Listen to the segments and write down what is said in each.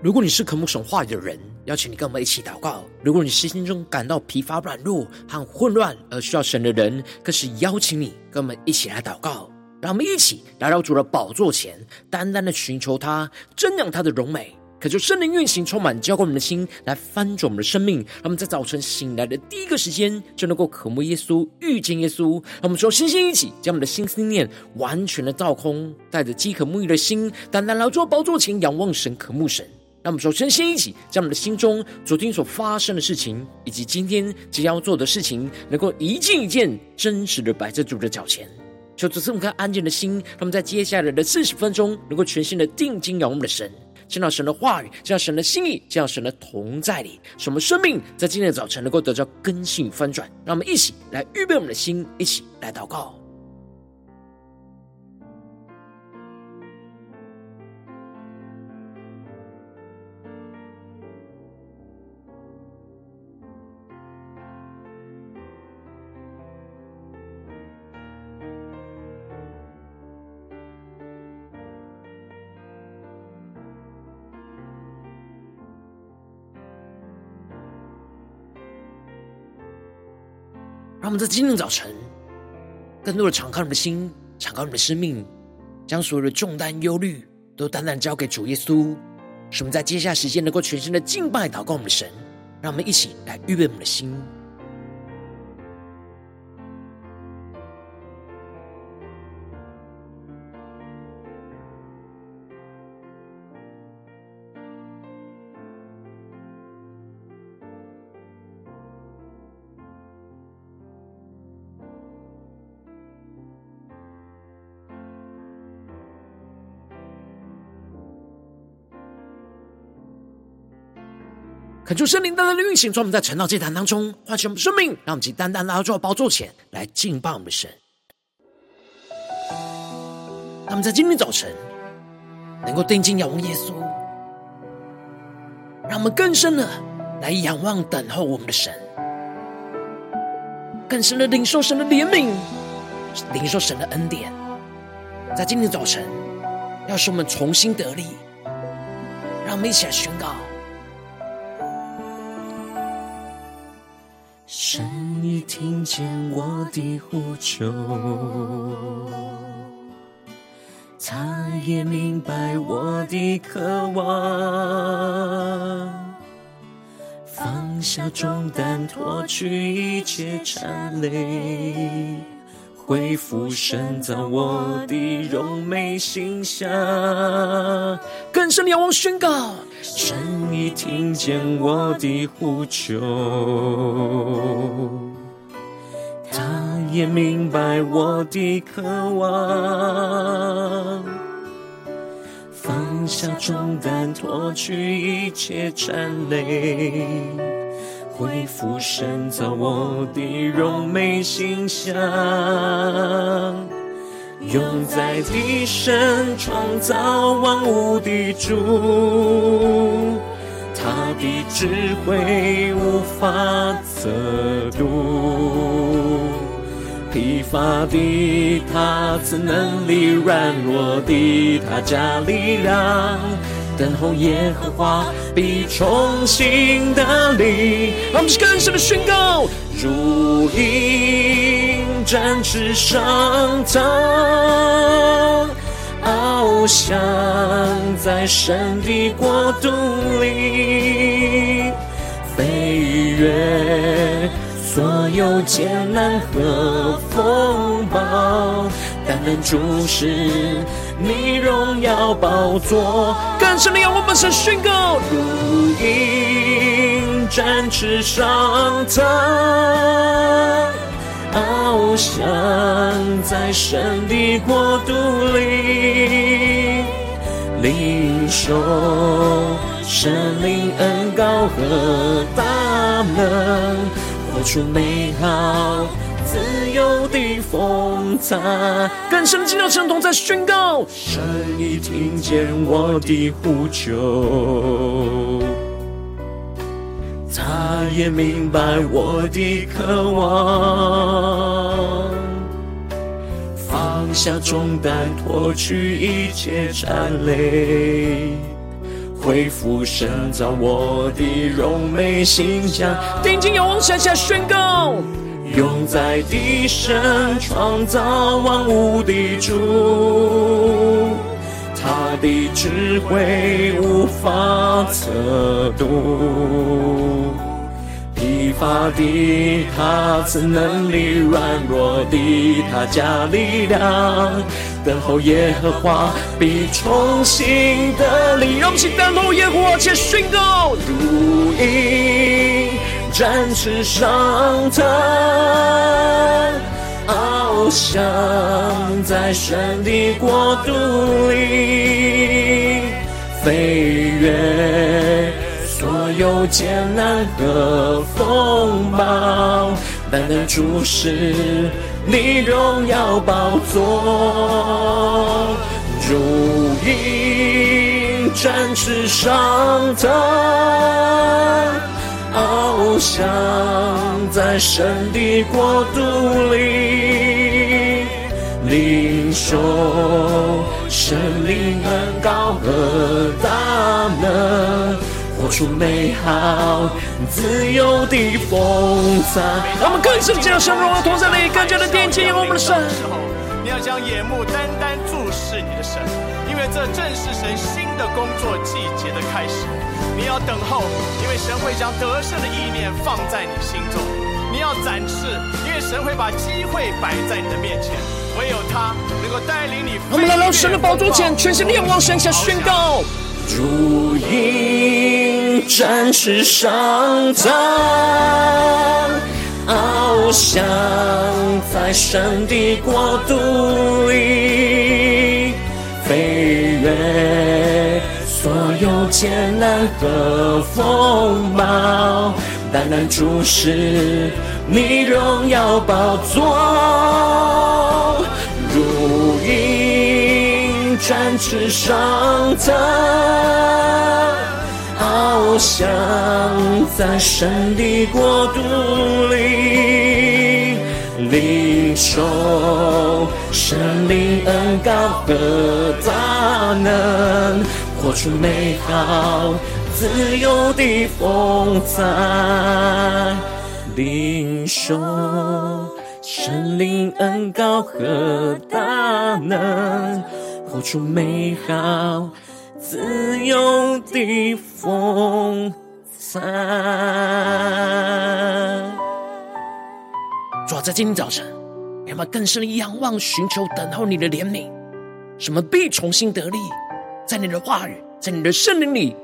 如果你是渴慕神话语的人，邀请你跟我们一起祷告；如果你是心中感到疲乏、软弱和混乱而需要神的人，更是邀请你跟我们一起来祷告。让我们一起来到主的宝座前，单单的寻求他，瞻仰他的荣美。可就圣灵运行，充满浇灌我们的心，来翻转我们的生命。让我们在早晨醒来的第一个时间，就能够渴慕耶稣、遇见耶稣。让我们说，星星一起，将我们的心思念完全的倒空，带着饥渴沐浴的心，单单来到宝座前，仰望神、渴慕神。让我们说，星星一起，将我们的心中昨天所发生的事情，以及今天即将要做的事情，能够一件一件真实的摆在主的脚前。求主赐我们安静的心，让我们在接下来的四十分钟，能够全心的定睛仰望我们的神。见到神的话语，见到神的心意，见到神的同在里，使我们生命在今天的早晨能够得到更新翻转。让我们一起来预备我们的心，一起来祷告。让我们在今天早晨，更多的敞开我们的心，敞开我们的生命，将所有的重担、忧虑都单单交给主耶稣。使我们在接下来时间能够全心的敬拜、祷告我们的神。让我们一起来预备我们的心。恳求圣灵单单的运行，从我们在晨祷祭坛当中唤醒我们生命，让我们去单单来到主宝座前来敬拜我们的神。让我们在今天早晨能够定睛仰望耶稣，让我们更深的来仰望等候我们的神，更深的领受神的怜悯，领受神的恩典。在今天早晨，要使我们重新得力，让我们一起来宣告。神已听见我的呼求，他也明白我的渴望，放下重担，脱去一切缠累，恢复神造我的柔美形象。更深的仰望宣告。神已听见我的呼求，他也明白我的渴望，放下重担，脱去一切缠累，恢复神造我的荣美形象。永在的神创造万物的主，他的智慧无法测度。疲乏的他怎能力，软弱的他加力量。等候耶和华必重新得力。让我们更深的宣告：如鹰展翅上腾，翱翔在神的国度里，飞越所有艰难和风暴，单单注视。你荣耀宝座，更深的仰望，我们宣告：如鹰展翅上腾，翱翔在神的国度里，领受神灵恩膏和大能，活出美好。自由的风采，更深的进到神同在宣告。神已听见我的呼求，他也明白我的渴望，放下重担，脱去一切战累，恢复神造我的柔美形象。定睛仰望神，向下宣告。永在的神，创造万物的主，他的智慧无法测度。疲乏的他赐能力，软弱的他加力量。等候耶和华必重新得力。让我们起等候耶和华，且宣告如鹰展翅上腾，翱翔在神的国度里，飞越。所有艰难和风暴，单单注视你荣耀宝座，如鹰展翅上腾，翱翔在神的国度里，领受神灵恩膏和大能。活出美好自由的风采。让我们更深的进入神荣耀同在里，更加的贴近我们的神。你要将眼目单单注视你的神，这正是神新的工作季节的开始。你要等候，因为神会将得胜的意念放在你心中。你要展翅，因为神会把机会摆在你的面前。唯有他能够带领你。我们来到神的宝座前，全心仰望神，下宣告。如鹰展翅上腾，翱翔在神的国度里，飞越所有艰难和风暴，单单注视你荣耀宝座，如鹰。展翅上腾，翱翔在神的国度里，领受神灵恩膏和大能，活出美好自由的风采，领受圣灵恩膏和大能。活出美好自由的风采。主啊，在今天早晨，让我们更深的仰望、寻求、等候你的怜悯，什么必重新得力，在你的话语，在你的圣灵里，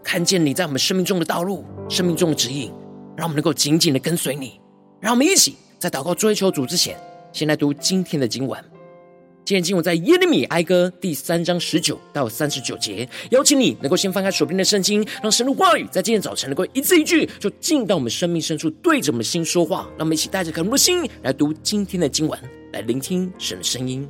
看见你在我们生命中的道路、生命中的指引，让我们能够紧紧的跟随你。让我们一起在祷告追求主之前，先来读今天的经文。今天经文在耶利米哀歌第三章十九到三十九节，邀请你能够先翻开手边的圣经，让神的话语在今天早晨能够一字一句，就进到我们生命深处，对着我们的心说话。让我们一起带着渴慕的心来读今天的经文，来聆听神的声音。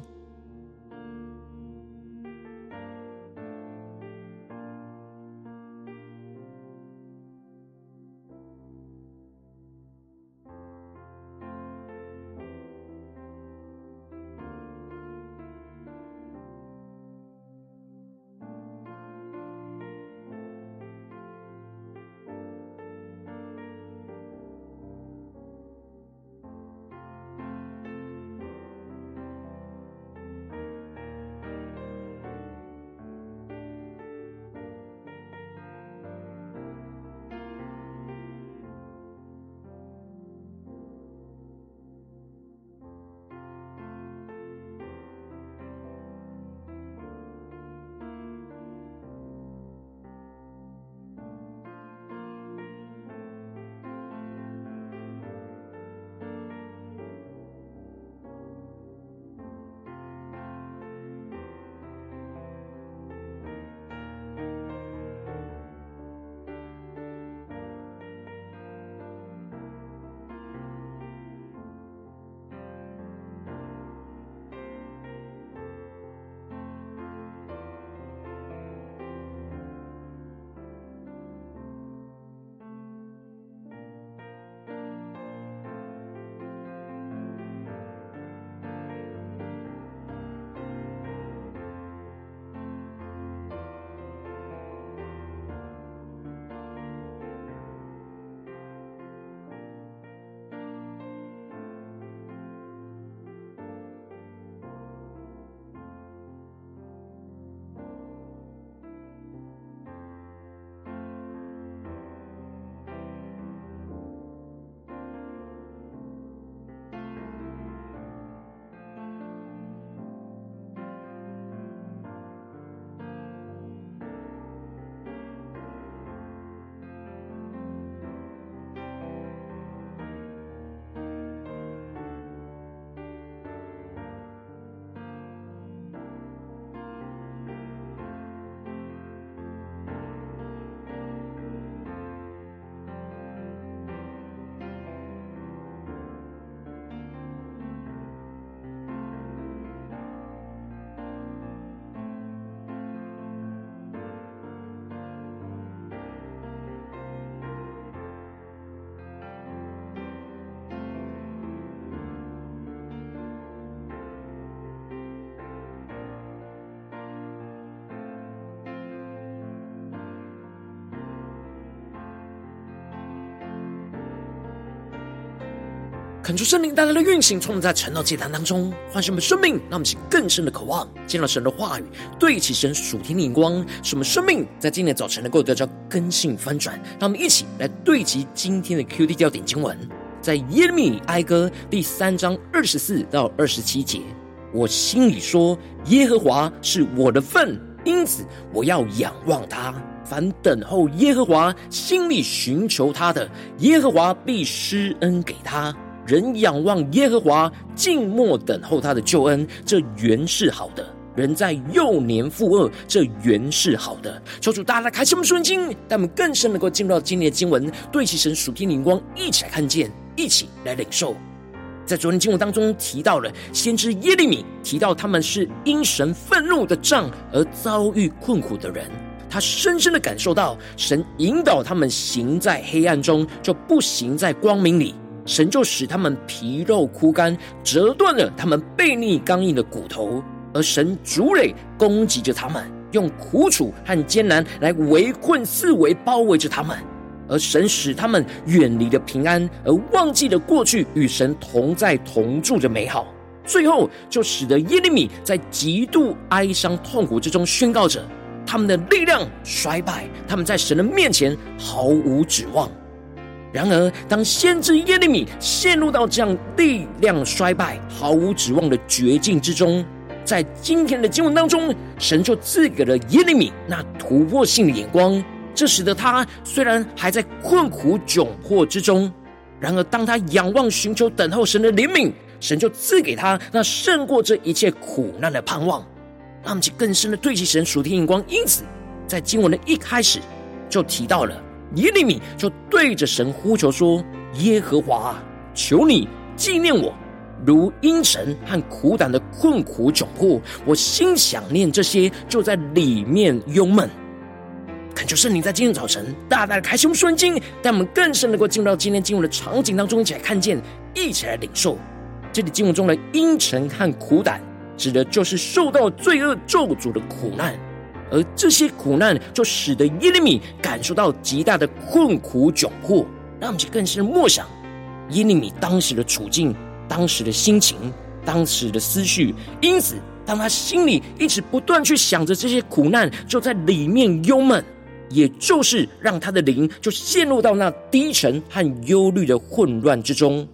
恳求圣灵带来的运行，从我们在晨祷祭坛当中唤醒我们生命，让我们起更深的渴望，见到神的话语，对齐神属天的眼光，使我们生命在今天早晨能够得到更新翻转。让我们一起来对齐今天的 QD 调点经文，在耶利米哀歌第三章二十四到二十七节。我心里说，耶和华是我的份，因此我要仰望他。凡等候耶和华、心里寻求他的，耶和华必施恩给他。人仰望耶和华，静默等候他的救恩，这原是好的。人在幼年负恶，这原是好的。求主大家来开启我们圣经，让我们更深能够进入到今天的经文，对齐神属天灵光，一起来看见，一起来领受。在昨天经文当中提到了先知耶利米，提到他们是因神愤怒的杖而遭遇困苦的人。他深深的感受到，神引导他们行在黑暗中，就不行在光明里。神就使他们皮肉枯干，折断了他们背逆刚硬的骨头。而神筑垒攻击着他们，用苦楚和艰难来围困四围包围着他们。而神使他们远离了平安，而忘记了过去与神同在同住的美好。最后，就使得耶利米在极度哀伤痛苦之中宣告着。他们的力量衰败，他们在神的面前毫无指望。然而，当先知耶利米陷入到这样力量衰败、毫无指望的绝境之中，在今天的经文当中，神就赐给了耶利米那突破性的眼光，这使得他虽然还在困苦窘迫之中，然而当他仰望、寻求、等候神的怜悯，神就赐给他那胜过这一切苦难的盼望。让我们去更深的对齐神属天眼光，因此在经文的一开始就提到了耶利米就对着神呼求说：“耶和华，求你纪念我，如阴沉和苦胆的困苦窘迫，我心想念这些，就在里面忧闷。”恳求圣灵在今天早晨大大的开启我们双睛，带我们更深能够进入到今天经文的场景当中，一起来看见，一起来领受这里经文中的阴沉和苦胆。指的就是受到罪恶咒诅的苦难，而这些苦难就使得耶利米感受到极大的困苦窘迫，让我们去更深默想耶利米当时的处境、当时的心情、当时的思绪。因此，当他心里一直不断去想着这些苦难，就在里面忧闷，也就是让他的灵就陷入到那低沉和忧虑的混乱之中。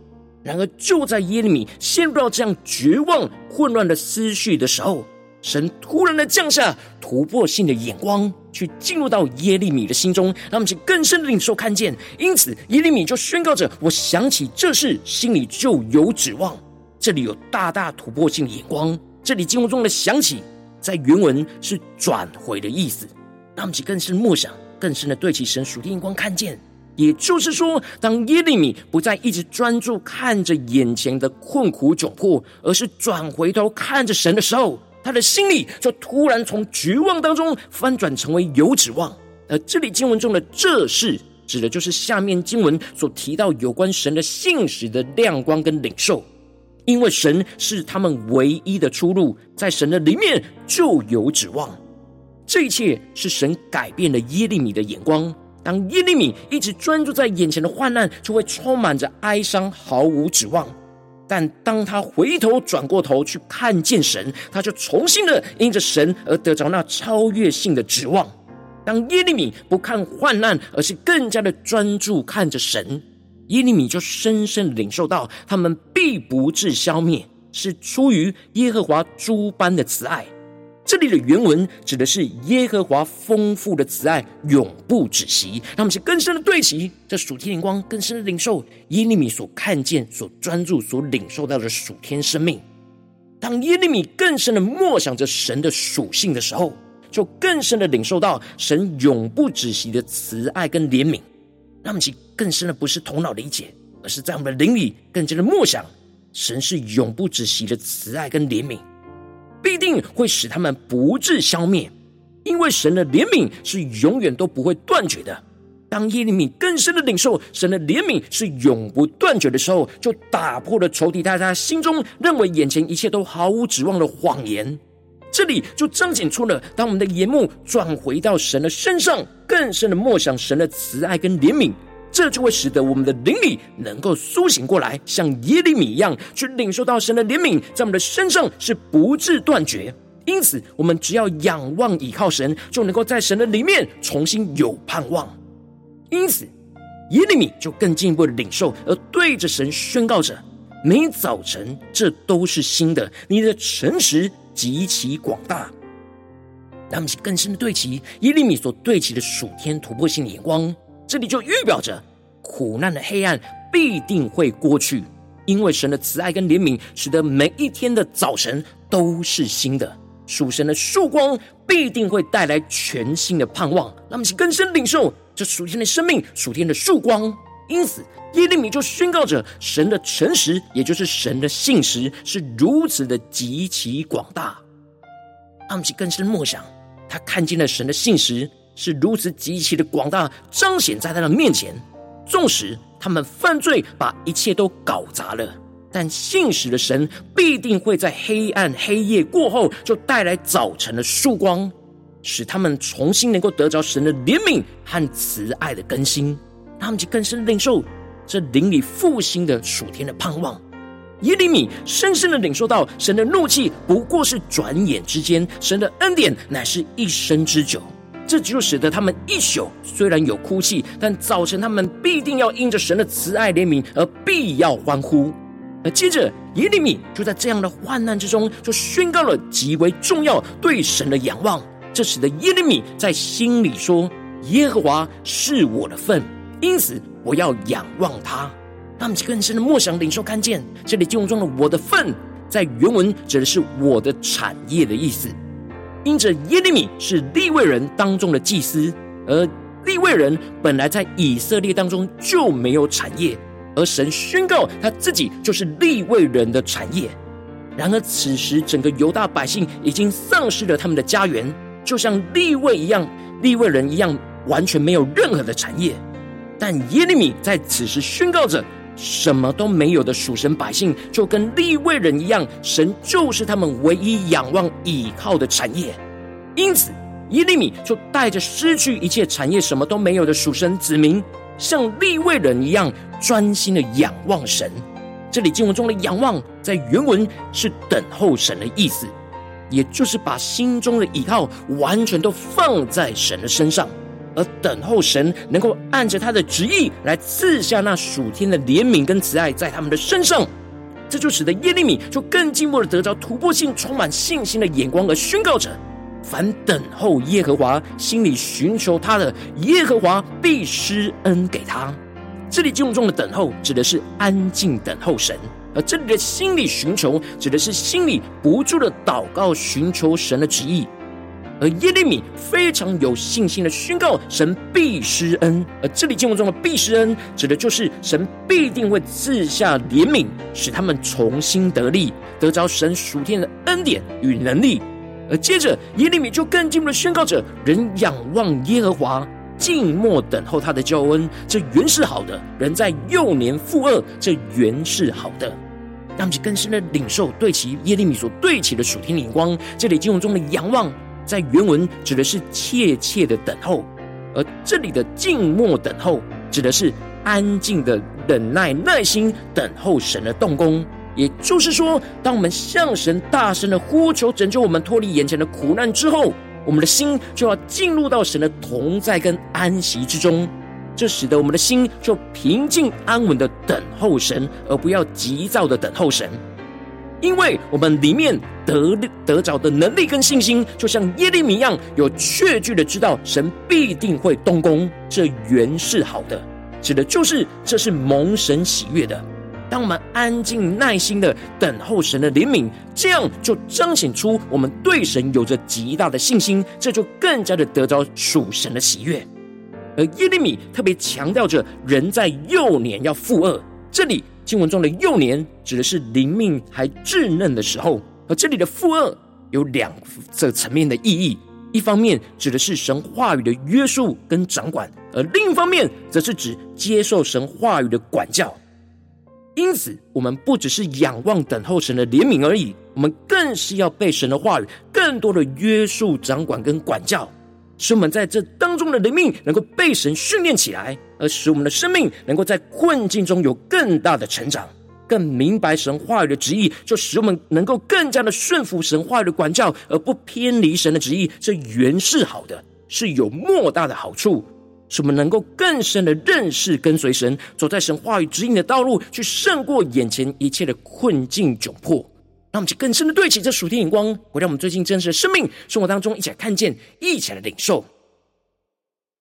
然而，就在耶利米陷入到这样绝望、混乱的思绪的时候，神突然的降下突破性的眼光，去进入到耶利米的心中，让我们更深的领受看见。因此，耶利米就宣告着：“我想起这事，心里就有指望。”这里有大大突破性的眼光。这里经文中的“想起”在原文是转回的意思，让我们更深默想，更深的对齐神属的眼光看见。也就是说，当耶利米不再一直专注看着眼前的困苦窘迫，而是转回头看着神的时候，他的心里就突然从绝望当中翻转成为有指望。而这里经文中的“这事”，指的就是下面经文所提到有关神的信实的亮光跟领受，因为神是他们唯一的出路，在神的里面就有指望。这一切是神改变了耶利米的眼光。当耶利米一直专注在眼前的患难，就会充满着哀伤，毫无指望。但当他回头转过头去看见神，他就重新的因着神而得着那超越性的指望。当耶利米不看患难，而是更加的专注看着神，耶利米就深深领受到他们必不至消灭，是出于耶和华诸般的慈爱。这里的原文指的是耶和华丰富的慈爱永不止息，让我们是更深的对齐这属天灵光，更深的领受耶利米所看见、所专注、所领受到的属天生命。当耶利米更深的默想着神的属性的时候，就更深的领受到神永不止息的慈爱跟怜悯。让我们去更深的不是头脑理解，而是在我们的灵里更加的默想，神是永不止息的慈爱跟怜悯。必定会使他们不致消灭，因为神的怜悯是永远都不会断绝的。当耶利米更深的领受神的怜悯是永不断绝的时候，就打破了仇敌大家心中认为眼前一切都毫无指望的谎言。这里就彰显出了，当我们的眼目转回到神的身上，更深的默想神的慈爱跟怜悯，这就会使得我们的灵里能够苏醒过来，像耶利米一样，去领受到神的怜悯，在我们的身上是不致断绝。因此，我们只要仰望倚靠神，就能够在神的里面重新有盼望。因此，耶利米就更进一步的领受，而对着神宣告着：每早晨这都是新的，你的诚实极其广大。让我们更深的对齐耶利米所对齐的属天突破性的眼光，这里就预表着苦难的黑暗必定会过去，因为神的慈爱跟怜悯，使得每一天的早晨都是新的。属神的曙光必定会带来全新的盼望，让我们去更深领受这属天的生命、属天的曙光。因此，耶利米就宣告着神的诚实，也就是神的信实，是如此的极其广大。让我们去更深默想，他看见了神的信实是如此极其的广大，彰显在他的面前。纵使他们犯罪，把一切都搞砸了。但信实的神必定会在黑暗黑夜过后，就带来早晨的曙光，使他们重新能够得着神的怜悯和慈爱的更新，他们就更深领受这灵里复兴的属天的盼望。耶利米深深的领受到，神的怒气不过是转眼之间，神的恩典乃是一生之久。这就使得他们一宿虽然有哭泣，但早晨他们必定要因着神的慈爱怜悯而必要欢呼。那接着，耶利米就在这样的患难之中，就宣告了极为重要对神的仰望。这使得耶利米在心里说：“耶和华是我的份，因此我要仰望他。”让我们更深的默想领受看见，这里经文中的“我的份”在原文指的是我的产业的意思。因着耶利米是利未人当中的祭司，而利未人本来在以色列当中就没有产业。而神宣告他自己就是利未人的产业。然而此时整个犹大百姓已经丧失了他们的家园，就像利未一样，利未人一样，完全没有任何的产业。但耶利米在此时宣告着，什么都没有的属神百姓，就跟利未人一样，神就是他们唯一仰望倚靠的产业。因此，耶利米就带着失去一切产业、什么都没有的属神子民，像利未人一样。专心的仰望神，这里经文中的仰望，在原文是等候神的意思，也就是把心中的依靠完全都放在神的身上，而等候神能够按着他的旨意来赐下那属天的怜悯跟慈爱在他们的身上，这就使得耶利米就更进一步的得着突破性、充满信心的眼光，而宣告着：凡等候耶和华、心里寻求他的，耶和华必施恩给他。这里经文中的等候，指的是安静等候神；而这里的心里寻求，指的是心里不住的祷告，寻求神的旨意。而耶利米非常有信心的宣告，神必施恩。而这里经文中的必施恩，指的就是神必定会赐下怜悯，使他们重新得力，得着神属天的恩典与能力。而接着耶利米就更进一步的宣告着：人仰望耶和华。静默等候他的救恩，这原是好的；人在幼年负轭，这原是好的。让我们更深的领受对其耶利米所对齐的属天眼光。这里经文中的仰望，在原文指的是切切的等候，而这里的静默等候，指的是安静的忍耐、耐心等候神的动工。也就是说，当我们向神大声的呼求拯救我们脱离眼前的苦难之后，我们的心就要进入到神的同在跟安息之中，这使得我们的心就平静安稳的等候神，而不要急躁的等候神。因为我们里面得得着的能力跟信心，就像耶利米一样，有确据的知道神必定会动工，这原是好的，指的就是这是蒙神喜悦的。当我们安静耐心的等候神的怜悯，这样就彰显出我们对神有着极大的信心，这就更加的得着属神的喜悦。而耶利米特别强调着，人在幼年要负轭。这里经文中的幼年指的是灵命还稚嫩的时候，而这里的负二有两个层面的意义：一方面指的是神话语的约束跟掌管，而另一方面则是指接受神话语的管教。因此，我们不只是仰望等候神的怜悯而已，我们更是要被神的话语更多的约束、掌管跟管教。使我们在这当中的灵命能够被神训练起来，而使我们的生命能够在困境中有更大的成长，更明白神话语的旨意，就使我们能够更加的顺服神话语的管教，而不偏离神的旨意。这原是好的，是有莫大的好处，使我们能够更深的认识跟随神，走在神话语指引的道路，去胜过眼前一切的困境窘迫。让我们去更深的对齐这属天眼光，回到我们最近真实的生命生活当中，一起来看见，一起来领受。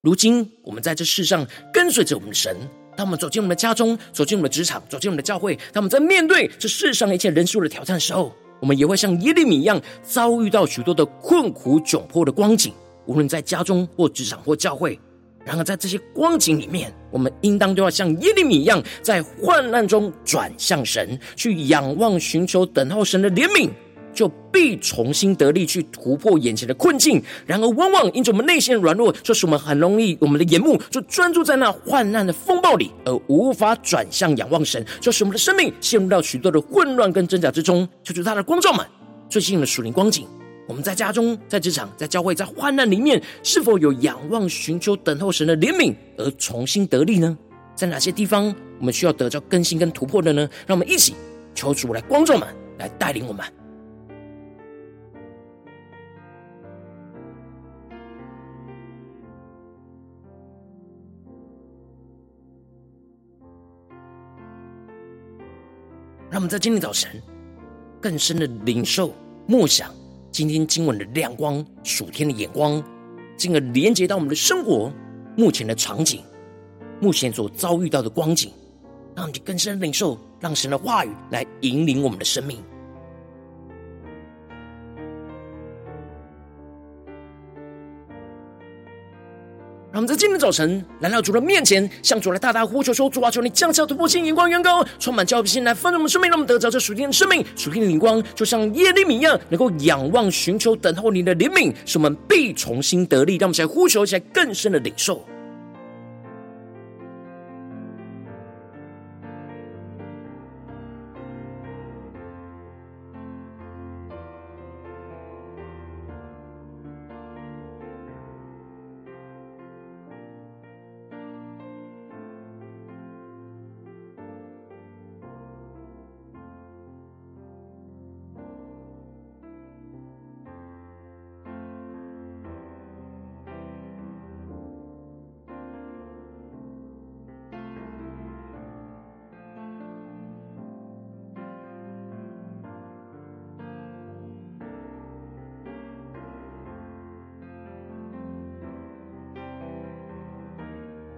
如今我们在这世上跟随着我们的神，当我们走进我们的家中，走进我们的职场，走进我们的教会，当我们在面对这世上一切人数的挑战时候，我们也会像耶利米一样，遭遇到许多的困苦窘迫的光景，无论在家中或职场或教会。然而，在这些光景里面，我们应当都要像耶利米一样，在患难中转向神，去仰望、寻求、等候神的怜悯，就必重新得力，去突破眼前的困境。然而，往往因着我们内心的软弱，就是我们很容易，我们的眼目就专注在那患难的风暴里，而无法转向仰望神，就是我们的生命陷入到许多的混乱跟挣扎之中。求主他的光照们，最近的属灵光景。我们在家中、在职场、在教会、在患难里面，是否有仰望、寻求、等候神的怜悯而重新得力呢？在哪些地方我们需要得到更新跟突破的呢？让我们一起求主来光照们，来带领我们。让我们在今天早晨更深的领受、默想。今天经文的亮光，属天的眼光，进而连接到我们的生活，目前的场景，目前所遭遇到的光景，让我们更深领受，让神的话语来引领我们的生命。让我们在今天早晨来到主的面前，向主来大大呼求说：“主啊，求你降下突破性眼光，远高，充满教会心来丰盛我们生命，让我们得着这属天的生命、属天的灵光，就像耶利米一样，能够仰望、寻求、等候你的怜悯，使我们必重新得力。让我们来呼求，起来更深的领受。”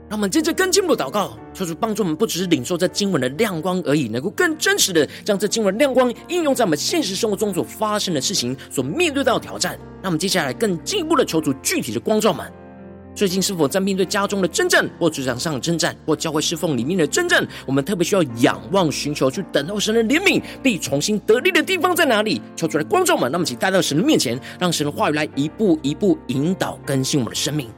让我们接着更进一步祷告，求主帮助我们，不只是领受这经文的亮光而已，能够更真实的将这经文亮光应用在我们现实生活中所发生的事情、所面对到的挑战。那我们接下来更进一步的求主具体的光照们，最近是否在面对家中的征战，或职场上的征战，或教会侍奉里面的征战？我们特别需要仰望、寻求、去等候神的怜悯，必重新得力的地方在哪里？求主来光照们，那么请带到神的面前，让神的话语来一步一步引导更新我们的生命。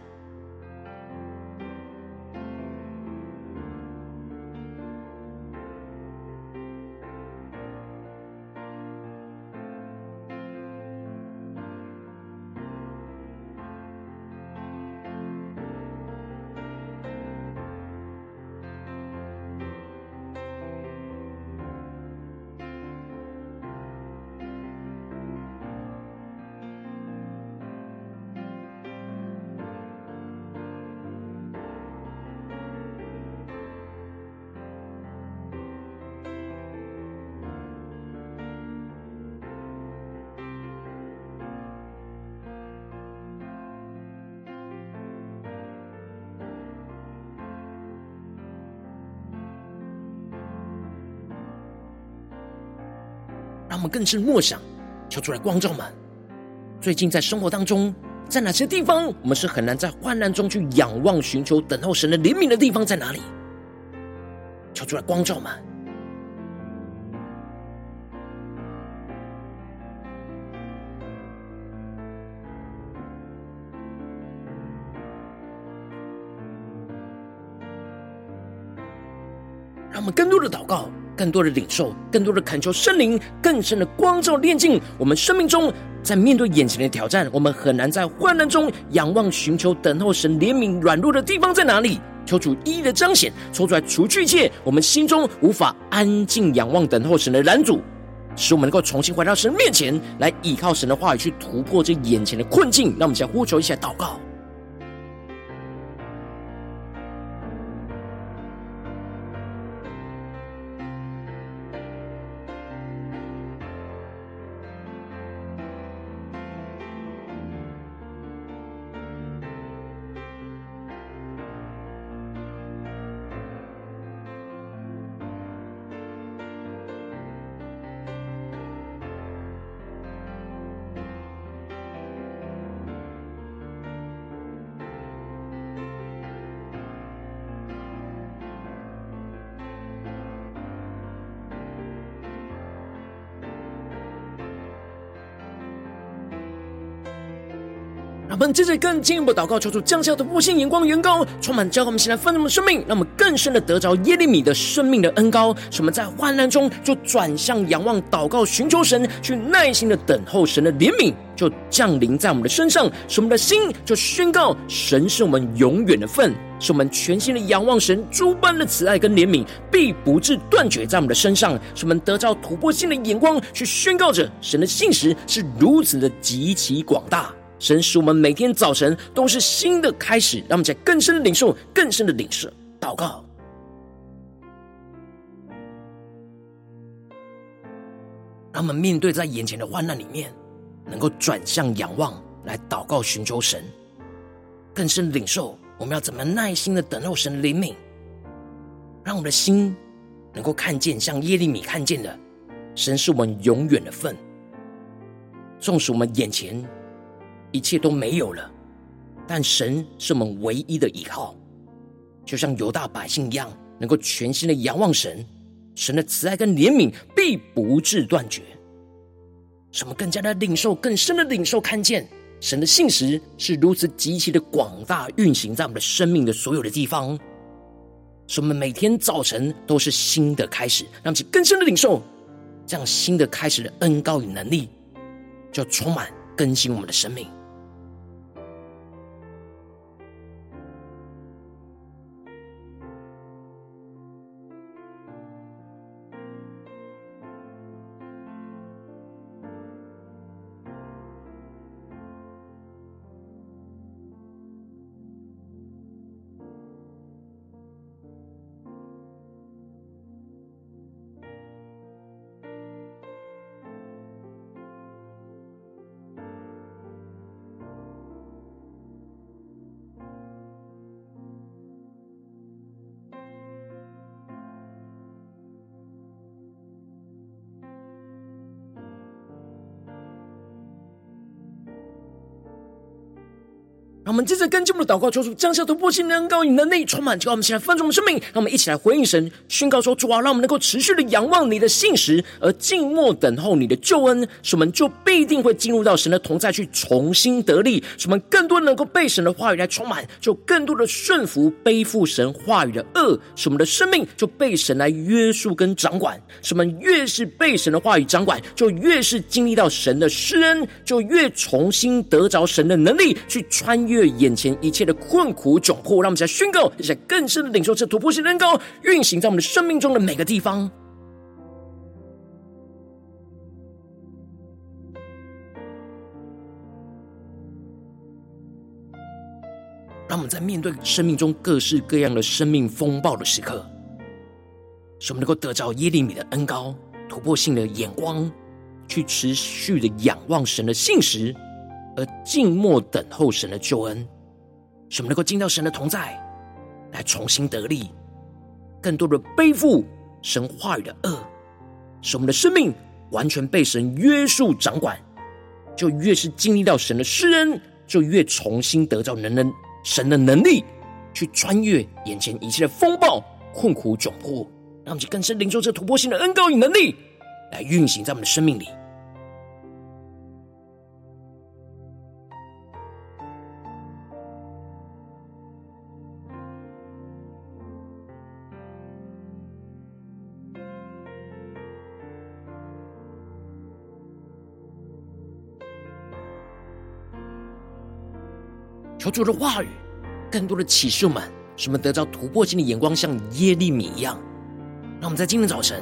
我们更深默想，求主来光照们。最近在生活当中，在哪些地方我们是很难在患难中去仰望、寻求、等候神的怜悯的地方在哪里？求主来光照们。让我们更多的祷告。更多的领受，更多的恳求圣灵更深的光照炼净我们生命中。在面对眼前的挑战，我们很难在患难中仰望、寻求、等候神怜悯软弱的地方在哪里？求主一一的彰显，抽出来除去一切我们心中无法安静仰望、等候神的拦阻，使我们能够重新回到神面前来，依靠神的话语去突破这眼前的困境。让我们先呼求一下祷告。让我们接着更进一步祷告，求主降下的复兴眼光，远高充满教会我们现在丰盛的生命，让我们更深的得着耶利米的生命的恩膏，使我们在患难中就转向仰望、祷告、寻求神，去耐心的等候神的怜悯就降临在我们的身上，使我们的心就宣告神是我们永远的份，使我们全心的仰望神诸般的慈爱跟怜悯必不至断绝在我们的身上，使我们得着突破性的眼光，去宣告着神的信实是如此的极其广大。神使我们每天早晨都是新的开始，让我们在更深的领受、更深的领受祷告，让我们面对在眼前的患难里面，能够转向仰望，来祷告寻求神，更深领受。我们要怎么耐心的等候神的怜悯，让我们的心能够看见，像耶利米看见的，神是我们永远的份，纵使我们眼前。一切都没有了，但神是我们唯一的依靠，就像犹大百姓一样，能够全心的仰望神，神的慈爱跟怜悯必不至断绝。使我们更加的领受，更深的领受，看见神的信实是如此极其的广大，运行在我们的生命的所有的地方。使我们每天早晨都是新的开始，让其更深的领受这样新的开始的恩膏与能力，就充满更新我们的生命。接着跟进我们的祷告，求主降下突破性的恩膏与能力，充满，叫我们现在丰盛的生命。让我们一起来回应神，宣告说：主啊，让我们能够持续的仰望你的信实，而静默等候你的救恩，使我们就必定会进入到神的同在，去重新得力。使我们更多能够被神的话语来充满，就更多的顺服背负神话语的轭，使我们的生命就被神来约束跟掌管。使我们越是被神的话语掌管，就越是经历到神的施恩，就越重新得着神的能力去穿越。眼前一切的困苦窘迫，让我们在宣告，在更深的领受这突破性的恩膏运行在我们的生命中的每个地方。让我们在面对生命中各式各样的生命风暴的时刻，使我们能够得着耶利米的恩膏，突破性的眼光，去持续的仰望神的信实。而静默等候神的救恩，使我们能够进到神的同在，来重新得力，更多的背负神话语的轭，使我们的生命完全被神约束掌管，就越是经历到神的施恩，就越重新得到能能神的能力，去穿越眼前一切的风暴、困苦、窘迫，让我们更深领受这突破性的恩膏与能力，来运行在我们的生命里。求主的话语更多的启示我们，使我们得到突破性的眼光，像耶利米一样。让我们在今天早晨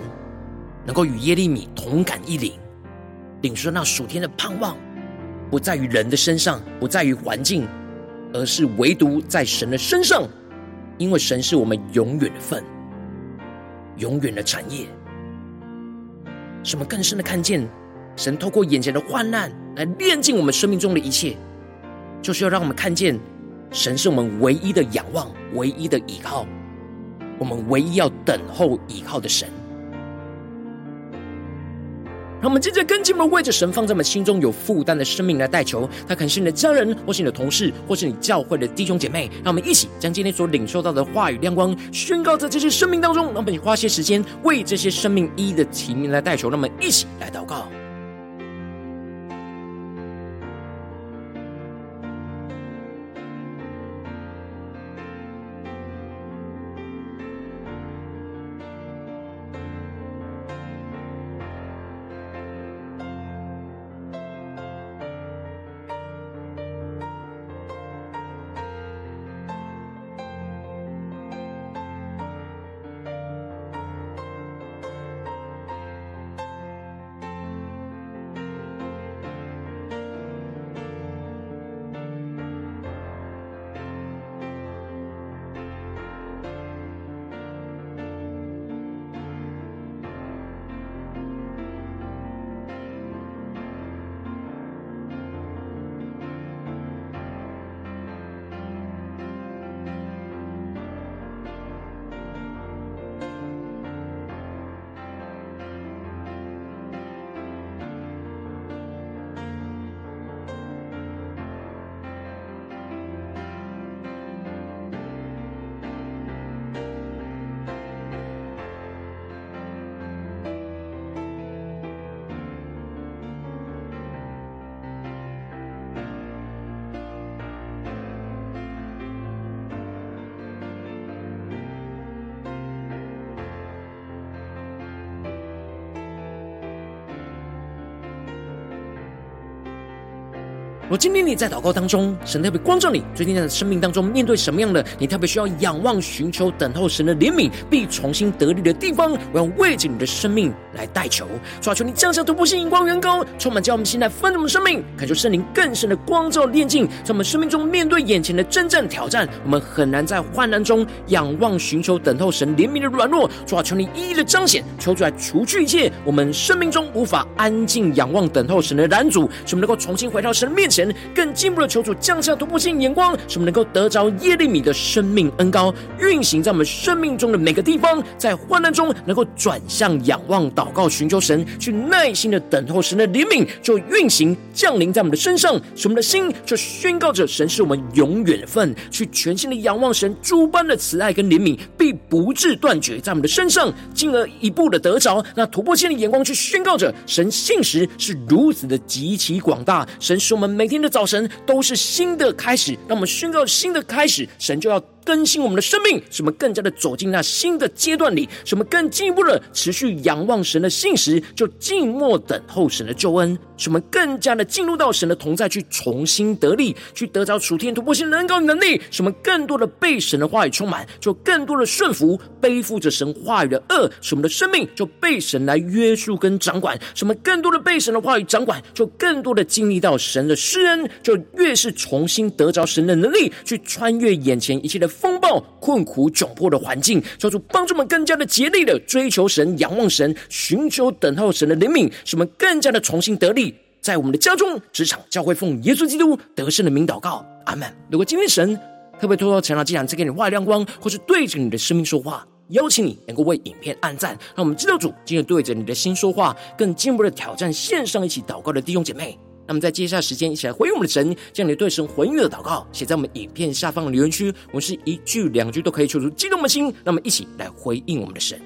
能够与耶利米同感一灵，领受那属天的盼望，不在于人的身上，不在于环境，而是唯独在神的身上，因为神是我们永远的份，永远的产业。什么更深的看见，神透过眼前的患难来炼净我们生命中的一切，就是要让我们看见，神是我们唯一的仰望，唯一的依靠。我们唯一要等候倚靠的神，让我们接着跟进我们为着神放在我们心中有负担的生命来代求。他可能是你的家人，或是你的同事，或是你教会的弟兄姐妹。让我们一起将今天所领受到的话语亮光宣告在这些生命当中。让我们花些时间为这些生命一一的提名来代求。让我们一起来祷告。如果今天你在祷告当中，神特别光照你，最近在生命当中面对什么样的，你特别需要仰望、寻求、等候神的怜悯，并重新得力的地方，我要为着你的生命来代求，求求你降下突破性、眼光、远高，充满叫我们现在丰盛的生命，恳求圣灵更深的光照、炼净，在我们生命中面对眼前的真正挑战，我们很难在患难中仰望、寻求、等候神怜悯的软弱，求求你一一的彰显，求主来除去一切我们生命中无法安静仰望、等候神的拦阻，使我们能够重新回到神的面前。前更进一步的求主降下突破性眼光，使我们能够得着耶利米的生命恩膏，运行在我们生命中的每个地方，在患难中能够转向仰望、祷告、寻求神，去耐心的等候神的怜悯，就运行降临在我们的身上，使我们的心就宣告着神是我们永远的份，去全心的仰望神诸般的慈爱跟怜悯，必不致断绝在我们的身上，进而一步的得着那突破性的眼光，去宣告着神信实是如此的极其广大，神是我们每。每天的早晨都是新的开始，让我们宣告新的开始，神就要更新我们的生命，使我们更加的走进那新的阶段里，使我们更进一步的持续仰望神的信实，就静默等候神的救恩，使我们更加的进入到神的同在，去重新得力，去得着属天突破性的恩膏与能力，使我们更多的被神的话语充满，就更多的顺服，背负着神话语的轭，使我们的生命就被神来约束跟掌管，使我们更多的被神的话语掌管，就更多的经历到神的施恩，就越是重新得着神的能力，去穿越眼前一切的。风暴、困苦、窘迫的环境，求主帮助我们更加的竭力的追求神、仰望神、寻求等候神的怜悯，使我们更加的重新得力，在我们的家中、职场、教会，奉耶稣基督得胜的名祷告，阿门。如果今天神特别透过晨祷祭坛赐给你话语亮光，或是对着你的生命说话，邀请你能够为影片按赞，让我们知道主今日对着你的心说话，更进一步的挑战线上一起祷告的弟兄姐妹。那么，在接下来时间，一起来回应我们的神，将你对神回应的祷告写在我们影片下方的留言区。我们是一句两句都可以求出激动的心。那么，一起来回应我们的神。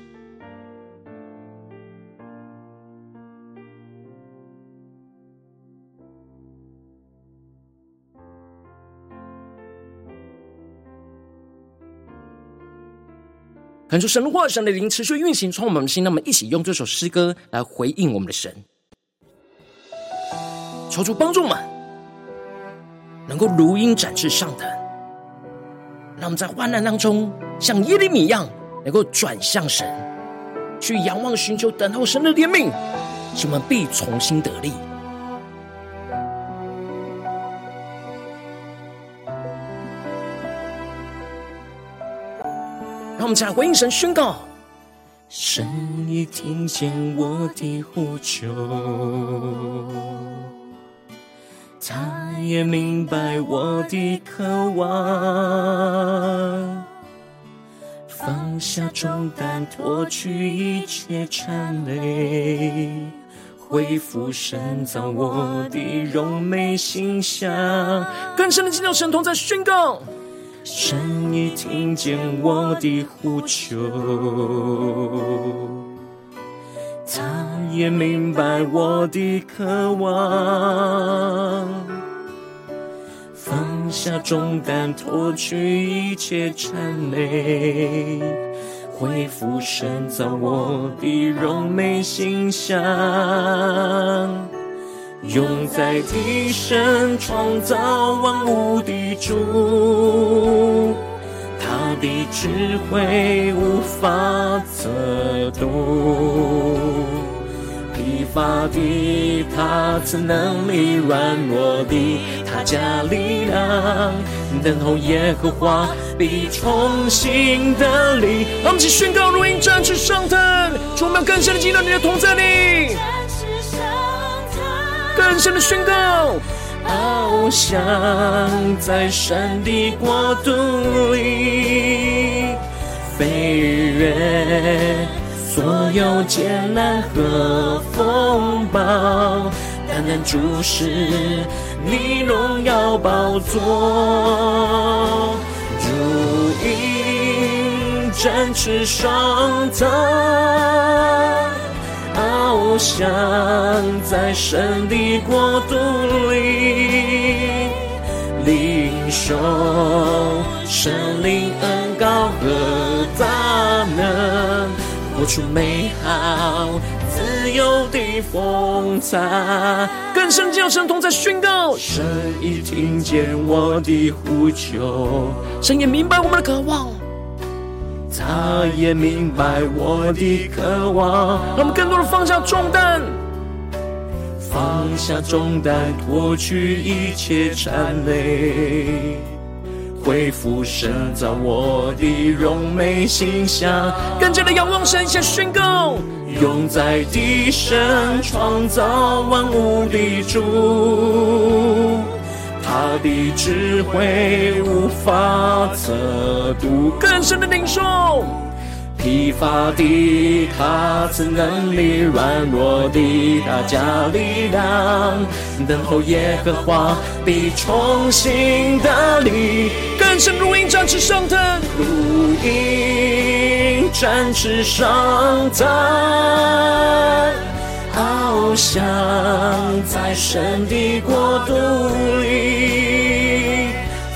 恳求神话，神的灵持续运行，充满我们的心。那么，一起用这首诗歌来回应我们的神。求主帮助们，能够如鹰展翅上腾。让我们在患难当中，像耶利米一样，能够转向神，去仰望、寻求、等候神的怜悯，使我们必重新得力。让我们再回应神宣告：神已听见我的呼求。他也明白我的渴望，放下重担，脱去一切缠累，恢复神造我的荣美形象。更深的进入神同在宣告，神已听见我的呼求。他也明白我的渴望，放下重担，脱去一切缠累，恢复神造我的柔美形象，用在地上创造万物的主。他的智慧无法测度，疲乏的他赐能力软弱的他加力量，等候耶和华必重新得力。让我们一起宣告：如鹰展翅上腾，充满更深的进入到你的同在里，更深的宣告。翱翔在神的国度里，飞越所有艰难和风暴，单单注视你荣耀宝座，如鹰展翅上腾。翱翔在神的国度里，领受神灵恩膏和大能，活出美好自由的风采。更深叫声同在宣告，神已听见我的呼求，神也明白我们的渴望。他也明白我的渴望，让我们更多的放下重担，放下重担，脱去一切缠累，恢复神造我的荣美形象，更加的仰望神，向宣告，永在地神创造万物的主。他的智慧无法测度，更深的领受。疲乏的他赐能力，软弱的他加力量。等候耶和华必重新得力，更深如鹰展翅上腾，如鹰展翅上腾。翱翔在神的国度里，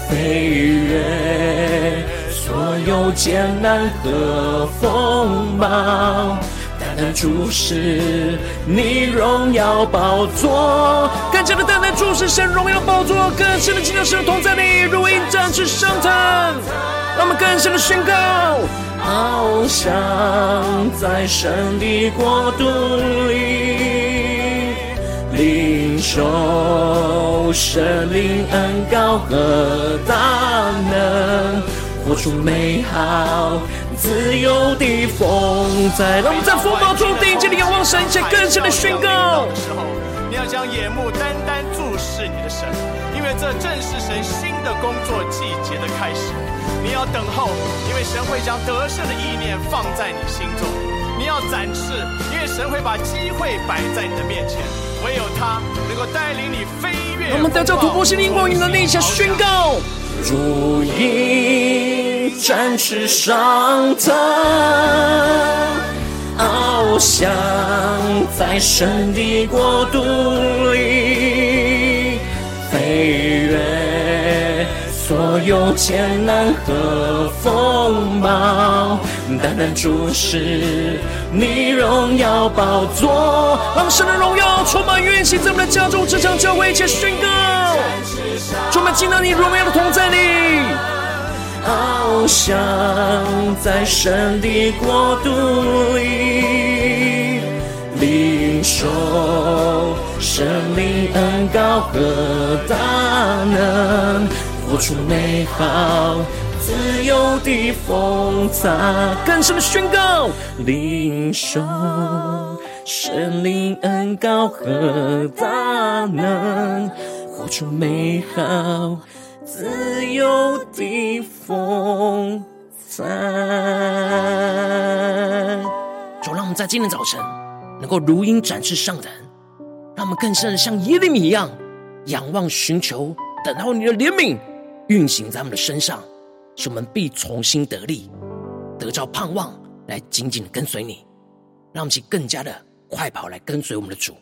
飞越所有艰难和风暴，单单注视你荣耀宝座，更加的单单注视神荣耀宝座，更深的进入神同在里，如鹰展翅上腾，让我们更深的宣告。翱翔在神的国度里，领受圣灵恩膏和大能，活出美好自由的风在。让我们在风暴中定睛的仰望神，且更深的宣告。的时候，你要将眼目单单注视你的神，因为这正是神新的工作季节的开始。你要等候，因为神会将得胜的意念放在你心中。你要展翅，因为神会把机会摆在你的面前。唯有他能够带领你飞跃。我们带着突破性的光与能力，下宣告：如鹰展翅上腾，翱翔在神的国度里，飞越。所有艰难和风暴，单单注视你荣耀宝座，让神的荣耀充满运行在我们的家中，这场教会一切宣告，充满进到你荣耀的同在里，翱翔在神的国度里，领受生命恩膏和大能，活出美好。自由的风采，更深的宣告，领受神灵恩膏和大能，活出美好自由的风采。就让我们在今天早晨能够如鹰展翅上腾，让我们更深的像耶利米一样，仰望寻求，等候你的怜悯运行在我们的身上。使我们必重新得力，得着盼望，来紧紧跟随你，让我们更加的快跑来跟随我们的主。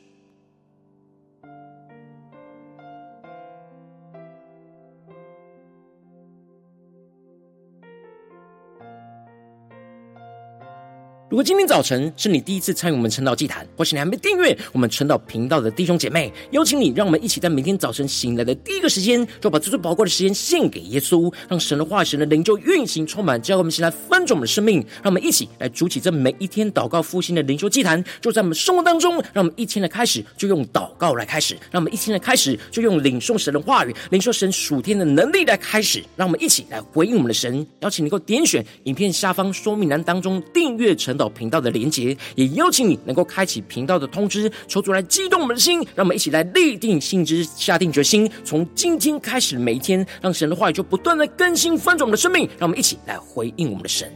如果今天早晨是你第一次参与我们晨祷祭坛，或是你还没订阅我们晨祷频道的弟兄姐妹，邀请你，让我们一起在每天早晨醒来的第一个时间，就把最最宝贵的时间献给耶稣，让神的话、神的灵就运行充满，教会我们先来翻转我们的生命，让我们一起来筑起这每一天祷告复兴的灵修祭坛，就在我们生活当中，让我们一天的开始就用祷告来开始，让我们一天的开始就用领受神的话语、领受神属天的能力来开始，让我们一起来回应我们的神。邀请你能够点选影片下方说明栏当中订阅成晨祷。频道的连结，也邀请你能够开启频道的通知，求主来激动我们的心，让我们一起来立定心志，下定决心，从今天开始每一天，让神的话语就不断的更新翻转我们的生命，让我们一起来回应我们的神。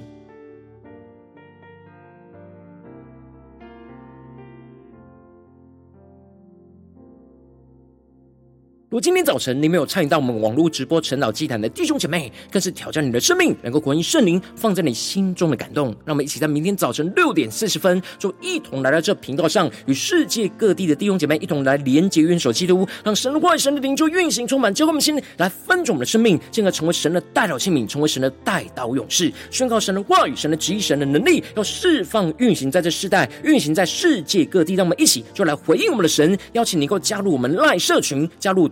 如今天早晨你没有参与到我们网络直播晨祷祭坛的弟兄姐妹，更是挑战你的生命，能够回应圣灵放在你心中的感动。让我们一起在明天早晨六点四十分，就一同来到这频道上，与世界各地的弟兄姐妹一同来连接、元首基督，让神的话语、神的灵就运行充满，教会我们心来分盛我们的生命，进而成为神的代祷器皿，成为神的代祷勇士，宣告神的话语、神的旨意、神的能力，要释放运行在这世代，运行在世界各地。让我们一起就来回应我们的神，邀请你能够加入我们赖社群，加入。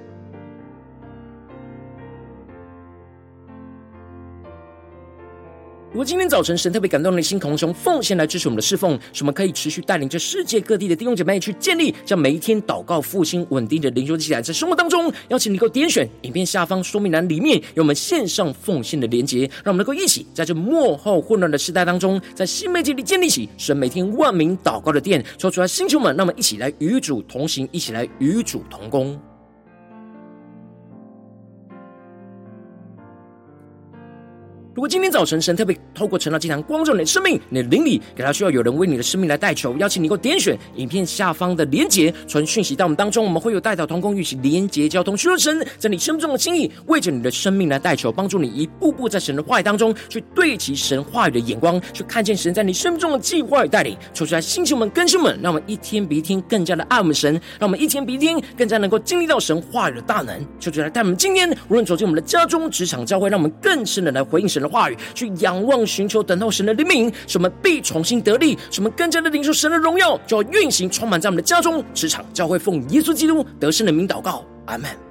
如果今天早晨神特别感动的心，同时奉献来支持我们的侍奉，使我们可以持续带领着世界各地的弟兄姐妹去建立，将每一天祷告复兴稳定的灵修起来，在生活当中，邀请你能够点选影片下方说明栏里面有我们线上奉献的连结，让我们能够一起在这幕后混乱的时代当中，在新媒体里建立起神每天万名祷告的殿，说出来，星球们，让我们一起来与主同行，一起来与主同工。如果今天早晨神特别透过晨祷祭坛光照你的生命，你的灵里，给他需要有人为你的生命来代求，邀请你能够点选影片下方的连结，传讯息到我们当中，我们会有代祷同工，一起连结交通，寻求神在你生命中的心意，为着你的生命来代求，帮助你一步步在神的话语当中去对齐神话语的眼光，去看见神在你生命中的计划与带领。求出来，星球们、更新们，让我们一天比一天更加的爱我们神，让我们一天比一天更加能够经历到神话语的大能。求出来，带我们今天无论走进我们的家中、职场、教会，让我们更深的来回应神的话语，去仰望、寻求、等候神的怜悯，什么必重新得力，什么更加的领受神的荣耀，就要运行充满在我们的家中、职场、教会，奉耶稣基督得胜的名祷告，阿门。